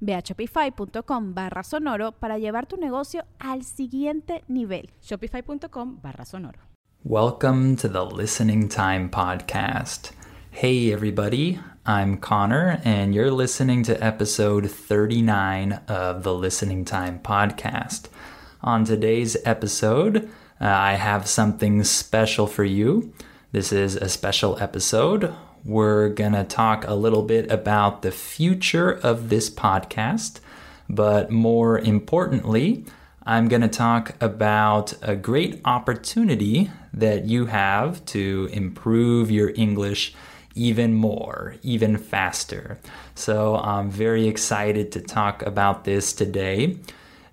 Ve a shopify.com barra sonoro para llevar tu negocio al siguiente nivel. Shopify.com barra sonoro. Welcome to the Listening Time Podcast. Hey, everybody. I'm Connor, and you're listening to episode 39 of the Listening Time Podcast. On today's episode, uh, I have something special for you. This is a special episode we're going to talk a little bit about the future of this podcast, but more importantly, I'm going to talk about a great opportunity that you have to improve your English even more, even faster. So I'm very excited to talk about this today.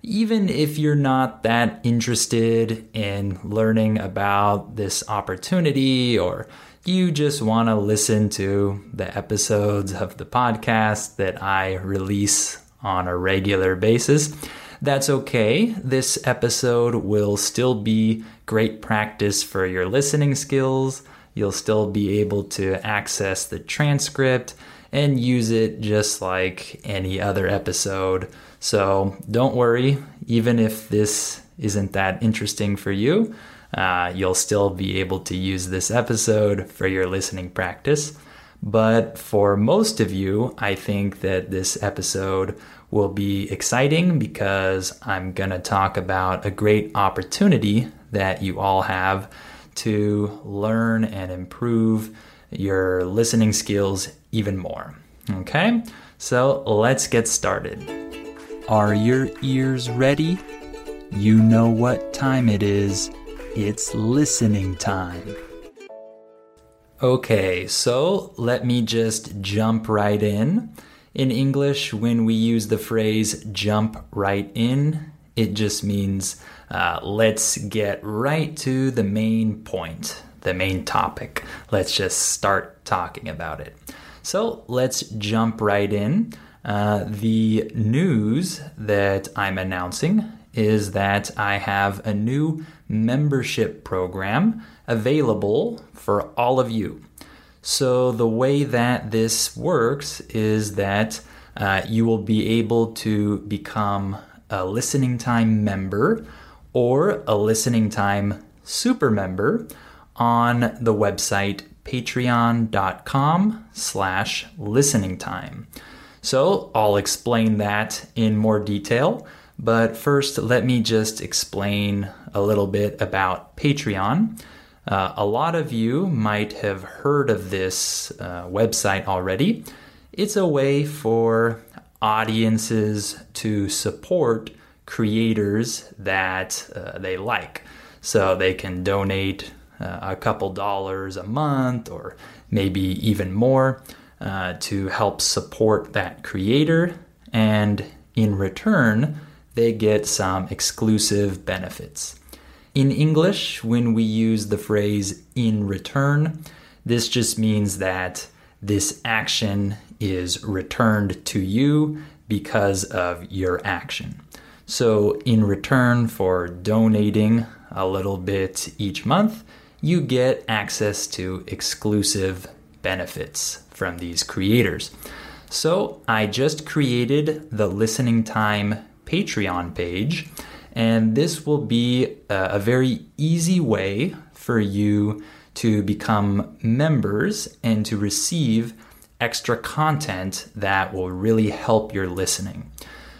Even if you're not that interested in learning about this opportunity or you just want to listen to the episodes of the podcast that I release on a regular basis, that's okay. This episode will still be great practice for your listening skills. You'll still be able to access the transcript and use it just like any other episode. So don't worry, even if this isn't that interesting for you uh, you'll still be able to use this episode for your listening practice. But for most of you, I think that this episode will be exciting because I'm going to talk about a great opportunity that you all have to learn and improve your listening skills even more. Okay, so let's get started. Are your ears ready? You know what time it is. It's listening time. Okay, so let me just jump right in. In English, when we use the phrase jump right in, it just means uh, let's get right to the main point, the main topic. Let's just start talking about it. So let's jump right in. Uh, the news that I'm announcing is that I have a new membership program available for all of you. So, the way that this works is that uh, you will be able to become a listening time member or a listening time super member on the website patreon.com slash listening time. So I'll explain that in more detail. But first, let me just explain a little bit about Patreon. Uh, a lot of you might have heard of this uh, website already. It's a way for audiences to support creators that uh, they like. So they can donate uh, a couple dollars a month or maybe even more uh, to help support that creator. And in return, they get some exclusive benefits. In English, when we use the phrase in return, this just means that this action is returned to you because of your action. So, in return for donating a little bit each month, you get access to exclusive benefits from these creators. So, I just created the listening time Patreon page. And this will be a, very easy way for you to become members and to receive extra content that will really help your listening.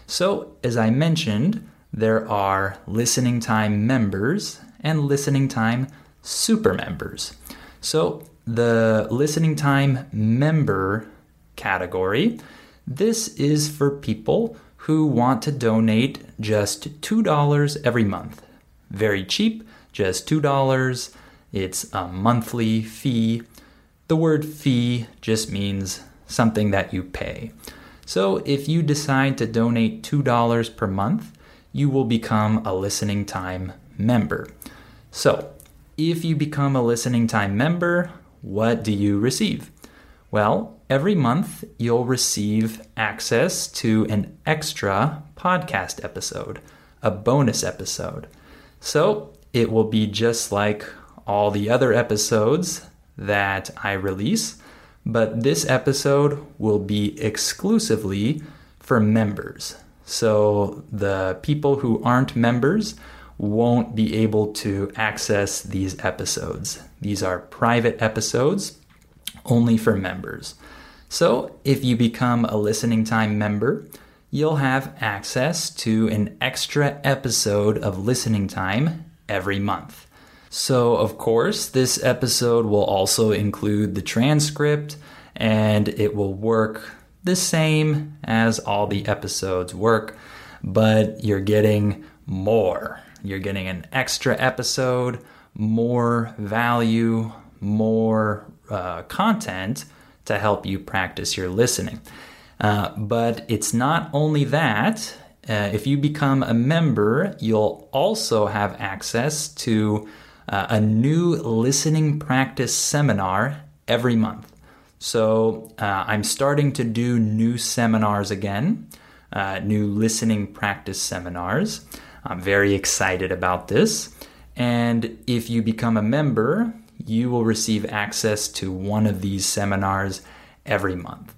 So, as I mentioned, there are listening time members and listening time super members. So, the listening time member category, this is for people who want to donate just $2 every month. Very cheap, just $2. It's a monthly fee. The word fee just means something that you pay. So if you decide to donate $2 per month, you will become a listening time member. So, if you become a listening time member, what do you receive? Well, every month you'll receive access to an extra podcast episode, a bonus episode. So, it will be just like all the other episodes that I release, but this episode will be exclusively for members. So the people who aren't members won't be able to access these episodes. These are private episodes only for members. So if you become a listening time member, you'll have access to an extra episode of listening time every month. So, of course, this episode will also include the transcript and it will work the same as all the episodes work, but you're getting more. You're getting an extra episode, more value, more uh, content to help you practice your listening. Uh, but it's not only that. Uh, if you become a member, you'll also have access to uh, a new listening practice seminar every month. So uh, I'm starting to do new seminars again, uh, new listening practice seminars. I'm very excited about this. And if you become a member, you will receive access to one of these seminars every month.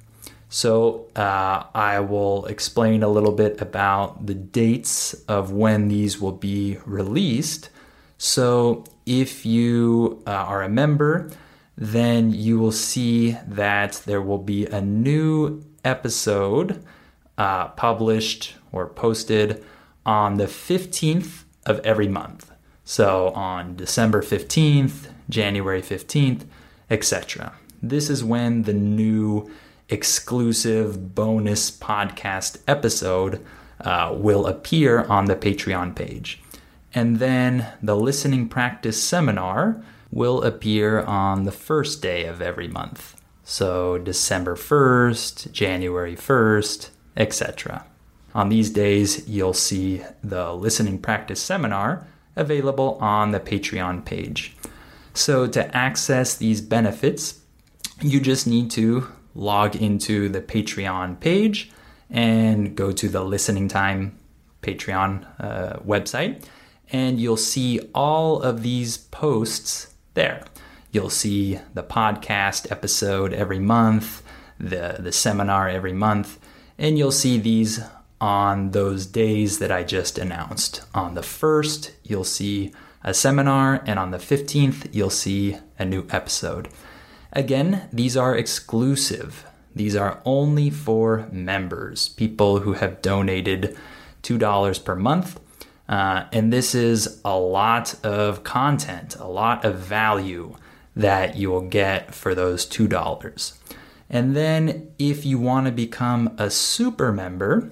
So, uh, I will explain a little bit about the dates of when these will be released. So, if you uh, are a member, then you will see that there will be a new episode uh, published or posted on the 15th of every month. So on December 15th, January 15th, etc. This is when the new exclusive bonus podcast episode uh, will appear on the Patreon page. And then the listening practice seminar will appear on the first day of every month. So December 1st, January 1st, etc. On these days, you'll see the listening practice seminar available on the Patreon page. So to access these benefits, you just need to log into the Patreon page and go to the listening time Patreon uh, website, and you'll see all of these posts there. You'll see the podcast episode every month, the, the seminar every month, and you'll see these on those days that I just announced. On the 1st, you'll see a seminar, and on the 15th, you'll see a new episode. Again, these are exclusive. These are only for members, people who have donated $2 per month uh, and this is a lot of content, a lot of value that you will get for those $2. And then if you want to become a super member,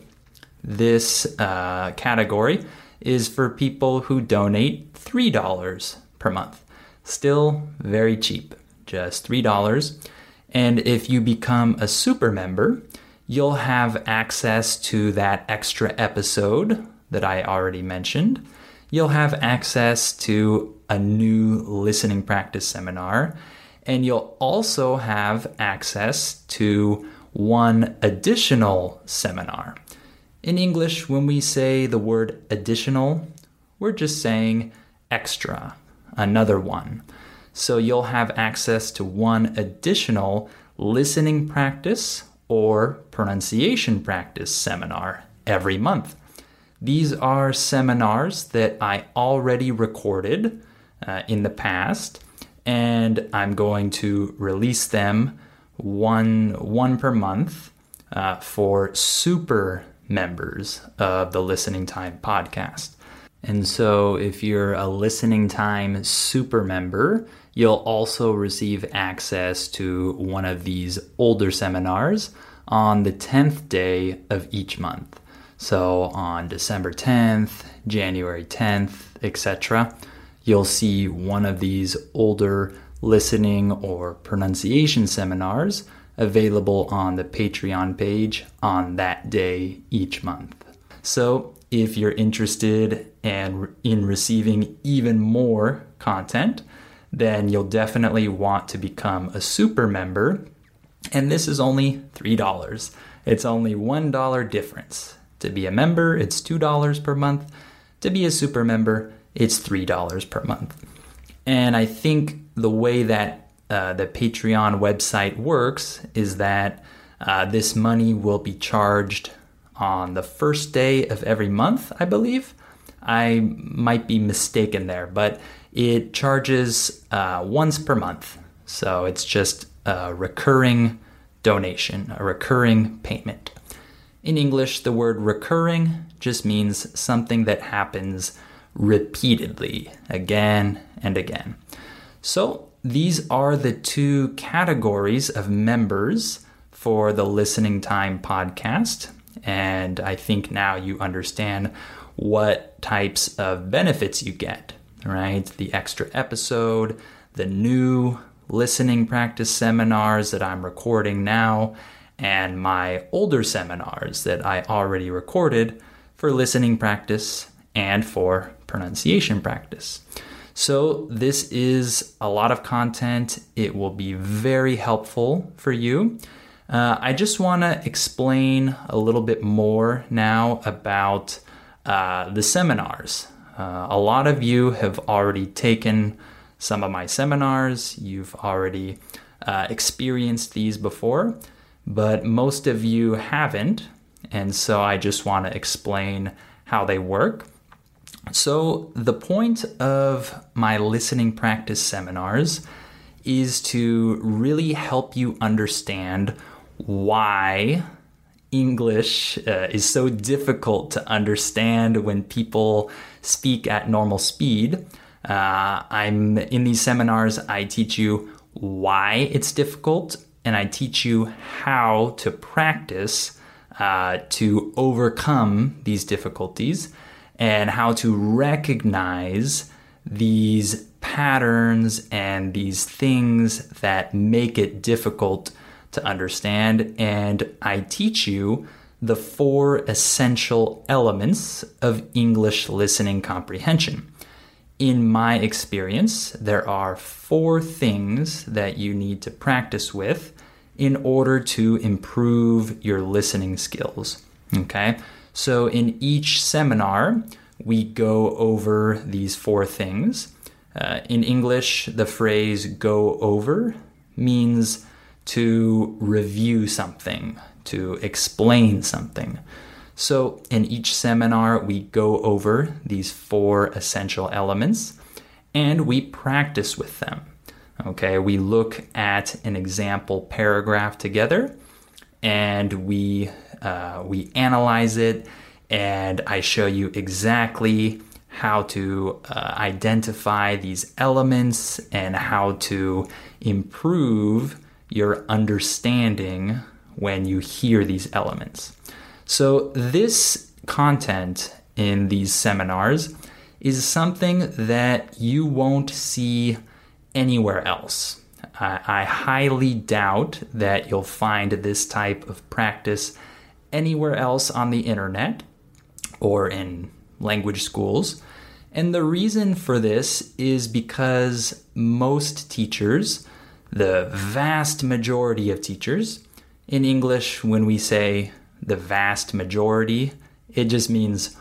this uh, category is for people who donate $3 per month. Still very cheap, just $3. And if you become a super member, you'll have access to that extra episode that I already mentioned, you'll have access to a new listening practice seminar, and you'll also have access to one additional seminar. In English, when we say the word additional, we're just saying extra, another one. So you'll have access to one additional listening practice or pronunciation practice seminar every month. These are seminars that I already recorded uh, in the past, and I'm going to release them one one per month uh, for super members of the Listening Time podcast. And so, if you're a listening time super member, you'll also receive access to one of these older seminars on the 10th day of each month. So, on December 10th, January 10th, etc., you'll see one of these older listening or pronunciation seminars available on the Patreon page on that day each month. So, if you're interested and in receiving even more content, then you'll definitely want to become a super member. And this is only $3. It's only $1 difference. To be a member, it's $2 per month. To be a super member, it's $3 per month. And I think the way that uh, the Patreon website works is that uh, this money will be charged on the first day of every month, I believe. I might be mistaken there, but it charges uh, once per month. So it's just a recurring donation, a recurring payment. In English, the word recurring just means something that happens repeatedly, again and again. So these are the two categories of members for the Listening Time podcast. And I think now you understand what types of benefits you get, right? The extra episode, the new listening practice seminars that I'm recording now, and my older seminars that I already recorded for listening practice and for pronunciation practice. So, this is a lot of content. It will be very helpful for you. Uh, I just want to explain a little bit more now about uh, the seminars. Uh, a lot of you have already taken some of my seminars, you've already uh, experienced these before, but most of you haven't. And so I just want to explain how they work. So, the point of my listening practice seminars is to really help you understand why English uh, is so difficult to understand when people speak at normal speed. Uh, I'm in these seminars, I teach you why it's difficult and I teach you how to practice uh, to overcome these difficulties and how to recognize these patterns and these things that make it difficult to understand, and I teach you the four essential elements of English listening comprehension. In my experience, there are four things that you need to practice with in order to improve your listening skills. Okay, so in each seminar, we go over these four things. Uh, in English, the phrase go over means to review something, to explain something. So, in each seminar, we go over these four essential elements and we practice with them. Okay, we look at an example paragraph together and we, uh, we analyze it, and I show you exactly how to uh, identify these elements and how to improve your understanding when you hear these elements. So, this content in these seminars is something that you won't see anywhere else. I, I, highly doubt that you'll find this type of practice anywhere else on the internet or in language schools. And the reason for this is because most teachers the vast majority of teachers. In English, when we say the vast majority, it just means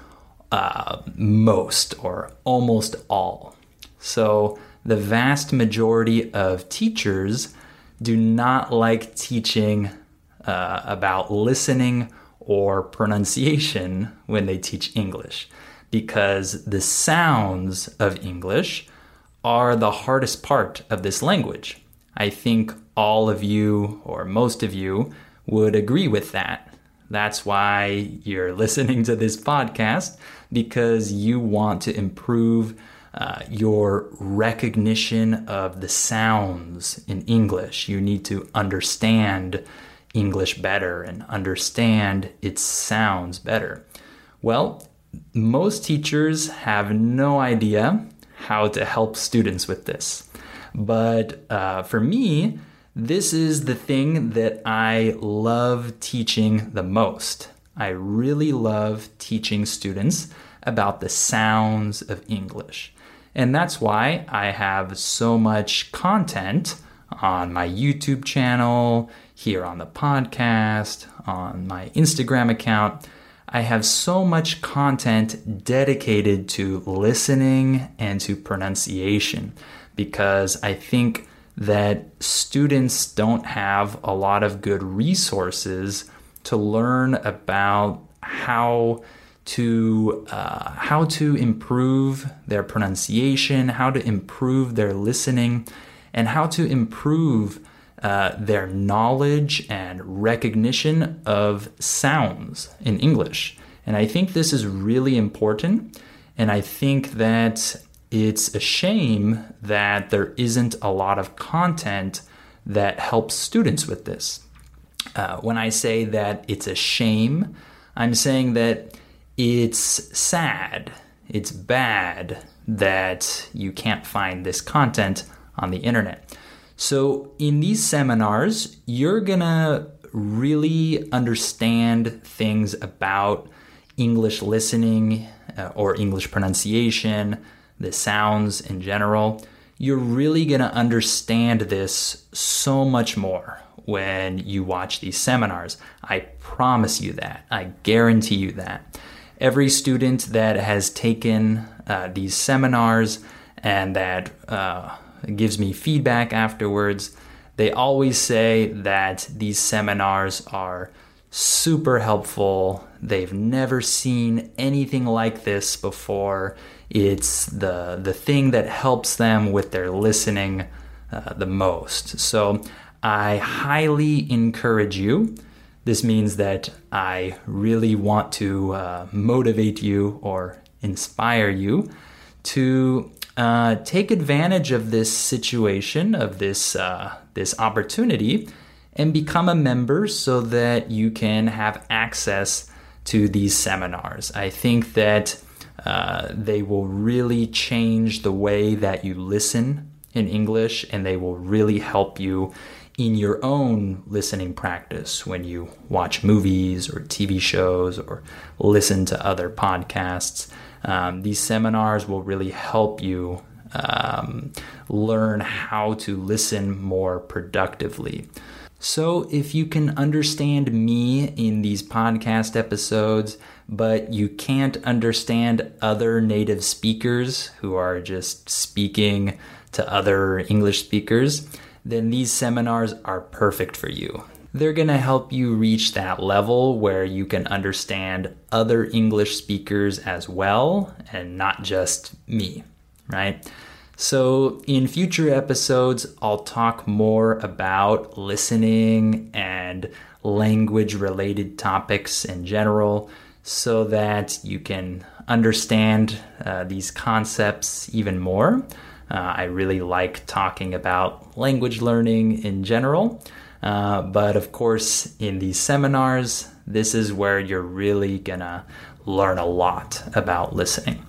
uh, most or almost all. So, the vast majority of teachers do not like teaching uh, about listening or pronunciation when they teach English because the sounds of English are the hardest part of this language. I think all of you, or most of you, would agree with that. That's why you're listening to this podcast. because you want to improve uh, your recognition of the sounds in English. You need to understand English better and understand its sounds better. Well, most teachers have no idea how to help students with this. But uh, for me, this is the thing that I love teaching the most. I really love teaching students about the sounds of English. And that's why I have so much content on my YouTube channel, here on the podcast, on my Instagram account. I have so much content dedicated to listening and to pronunciation because I think that students don't have a lot of good resources to learn about how to uh, how to improve their pronunciation, how to improve their listening, and how to improve uh, their knowledge and recognition of sounds in English. And I think this is really important. And I think that it's a shame that there isn't a lot of content that helps students with this. Uh, when I say that it's a shame, I'm saying that it's sad, it's bad that you can't find this content on the internet. So, in these seminars, you're gonna really understand things about English listening uh, or English pronunciation, the sounds in general. You're really gonna understand this so much more when you watch these seminars. I promise you that. I guarantee you that. Every student that has taken uh, these seminars and that uh, gives me feedback afterwards, they always say that these seminars are super helpful. They've never seen anything like this before. It's the the thing that helps them with their listening uh, the most. So I highly encourage you. This means that I really want to uh, motivate you or inspire you to uh, take advantage of this situation, of this uh, this opportunity, and become a member so that you can have access to these seminars. I think that uh, they will really change the way that you listen in English, and they will really help you in your own listening practice when you watch movies or TV shows or listen to other podcasts. Um, these seminars will really help you um, learn how to listen more productively. So, if you can understand me in these podcast episodes, but you can't understand other native speakers who are just speaking to other English speakers, then these seminars are perfect for you. They're going to help you reach that level where you can understand other English speakers as well and not just me, right? So, in future episodes, I'll talk more about listening and language related topics in general so that you can understand uh, these concepts even more. Uh, I really like talking about language learning in general. Uh, but of course, in these seminars, this is where you're really gonna learn a lot about listening.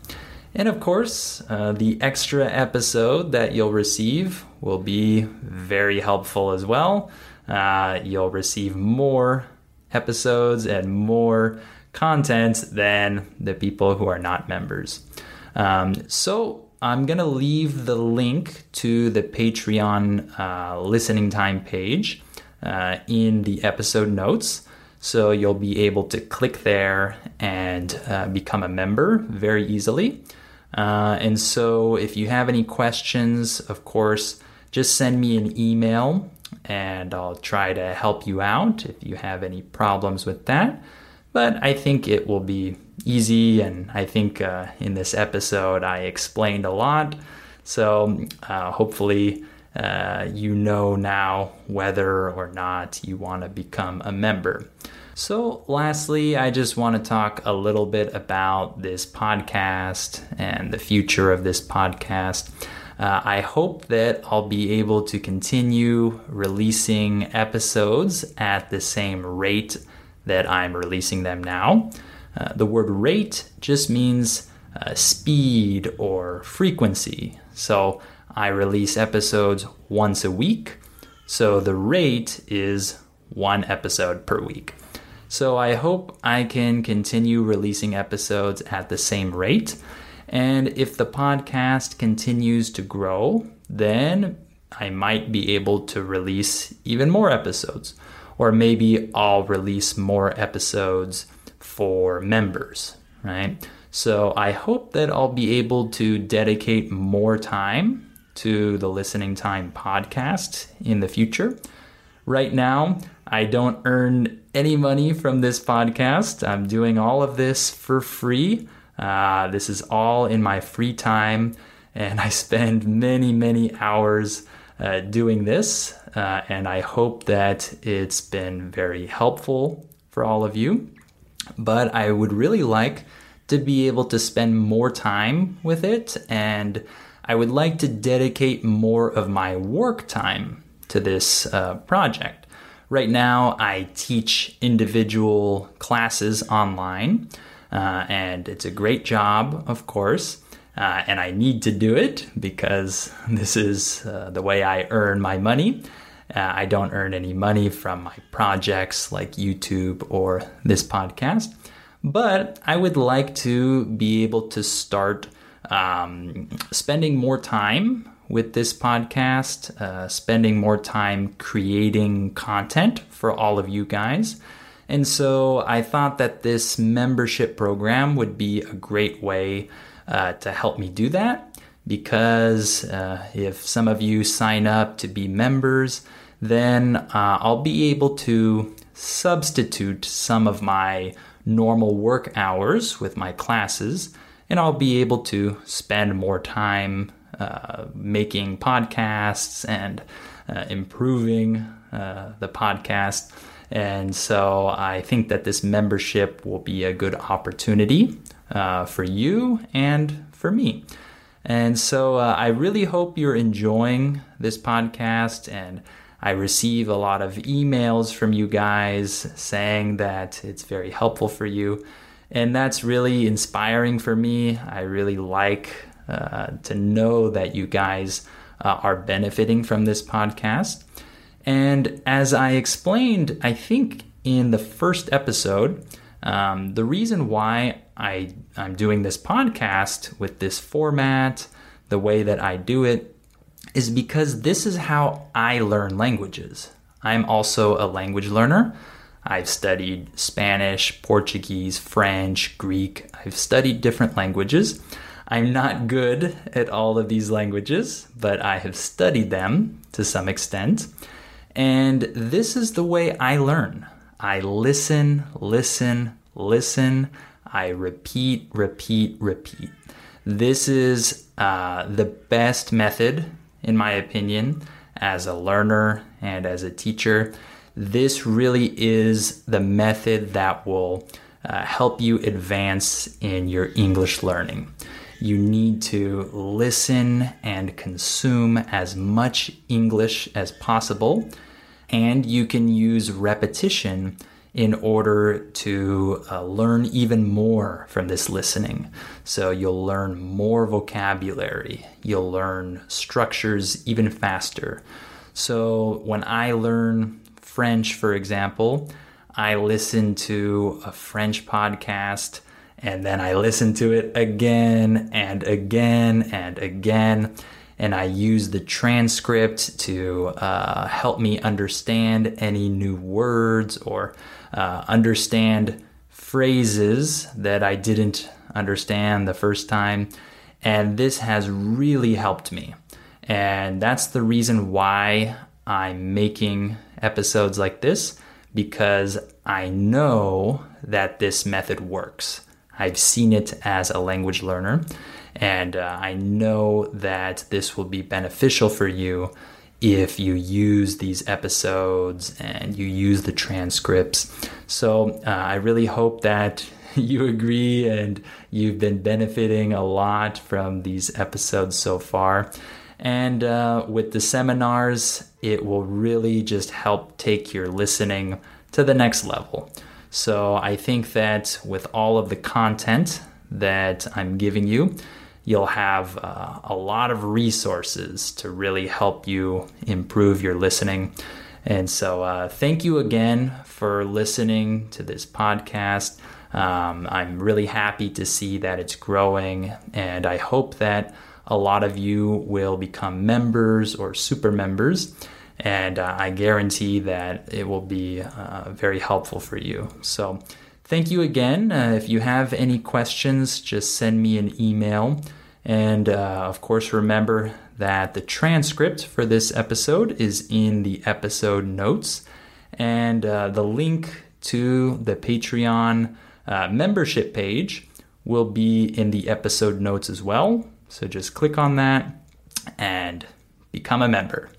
And of course, uh, the extra episode that you'll receive will be very helpful as well. Uh, you'll receive more episodes and more content than the people who are not members. Um, so I'm going to leave the link to the Patreon uh, listening time page uh, in the episode notes. So you'll be able to click there and uh, become a member very easily. Uh, and so if you have any questions, of course, just send me an email and I'll try to help you out if you have any problems with that. But I think it will be easy, and I think uh, in this episode I explained a lot. So uh, hopefully uh, you know now whether or not you want to become a member. So, lastly, I just want to talk a little bit about this podcast and the future of this podcast. Uh, I hope that I'll be able to continue releasing episodes at the same rate that I'm releasing them now. Uh, the word rate just means uh, speed or frequency. So I release episodes once a week. So the rate is one episode per week. So I hope I can continue releasing episodes at the same rate. And if the podcast continues to grow, then I might be able to release even more episodes. Or maybe I'll release more episodes for members, right? So I hope that I'll be able to dedicate more time to the Listening Time podcast in the future. Right now, I don't earn any money from this podcast. I'm doing all of this for free. Uh, this is all in my free time, and I spend many, many hours uh, doing this. Uh, and I hope that it's been very helpful for all of you. But I would really like to be able to spend more time with it, and I would like to dedicate more of my work time to this uh, project. Right now, I teach individual classes online, uh, and it's a great job, of course. Uh, and I need to do it because this is uh, the way I earn my money. Uh, I don't earn any money from my projects like YouTube or this podcast, but I would like to be able to start um, spending more time with this podcast, uh, spending more time creating content for all of you guys. And so I thought that this membership program would be a great way uh, to help me do that because uh, if some of you sign up to be members, then uh, I'll be able to substitute some of my normal work hours with my classes and I'll be able to spend more time uh, making podcasts and uh, improving uh, the podcast. And so I think that this membership will be a good opportunity uh, for you and for me. And so uh, I really hope you're enjoying this podcast. And I receive a lot of emails from you guys saying that it's very helpful for you. And that's really inspiring for me. I really like uh, to know that you guys uh, are benefiting from this podcast. And as I explained, I think in the first episode, um, the reason why I, I'm doing this podcast with this format, the way that I do it, is because this is how I learn languages. I'm also a language learner. I've studied Spanish, Portuguese, French, Greek. I've studied different languages. I'm not good at all of these languages, but I have studied them to some extent. And this is the way I learn I listen, listen, listen. I repeat, repeat, repeat. This is uh, the best method, in my opinion, as a learner and as a teacher this really is the method that will uh, help you advance in your English learning. You need to listen and consume as much English as possible, and you can use repetition in order to uh, learn even more from this listening. So you'll learn more vocabulary, you'll learn structures even faster. So when I learn French, for example, I listen to a French podcast and then I listen to it again and again and again. And I use the transcript to uh, help me understand any new words or uh, understand phrases that I didn't understand the first time. And this has really helped me. And that's the reason why I'm making episodes like this because I know that this method works. I've seen it as a language learner, and uh, I know that this will be beneficial for you if you use these episodes and you use the transcripts. So uh, I really hope that you agree and you've been benefiting a lot from these episodes so far. And uh, with the seminars, it will really just help take your listening to the next level. So I think that with all of the content that I'm giving you, you'll have uh, a lot of resources to really help you improve your listening. And so, uh, thank you again for listening to this podcast. Um, I'm really happy to see that it's growing, and I hope that a lot of you will become members or super members. And uh, I guarantee that it will be uh, very helpful for you. So, thank you again. Uh, if you have any questions, just send me an email. And uh, of course, remember that the transcript for this episode is in the episode notes. And uh, the link to the Patreon uh, membership page will be in the episode notes as well. So just click on that and become a member.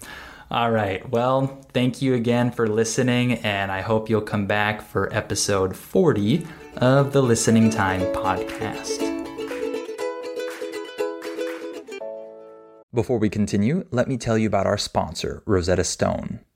All right. Well, thank you again for listening, and I hope you'll come back for episode 40 of the Listening Time podcast. Before we continue, let me tell you about our sponsor, Rosetta Stone.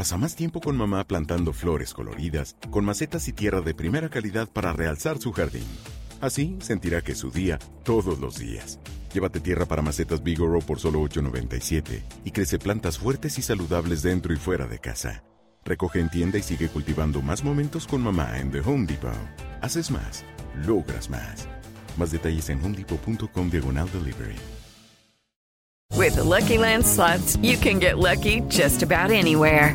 Pasa más tiempo con mamá plantando flores coloridas, con macetas y tierra de primera calidad para realzar su jardín. Así sentirá que es su día todos los días. Llévate tierra para macetas Bigoro por solo $8.97 y crece plantas fuertes y saludables dentro y fuera de casa. Recoge en tienda y sigue cultivando más momentos con mamá en The Home Depot. Haces más, logras más. Más detalles en homedepot.com diagonal delivery. With the Lucky Land slots, you can get lucky just about anywhere.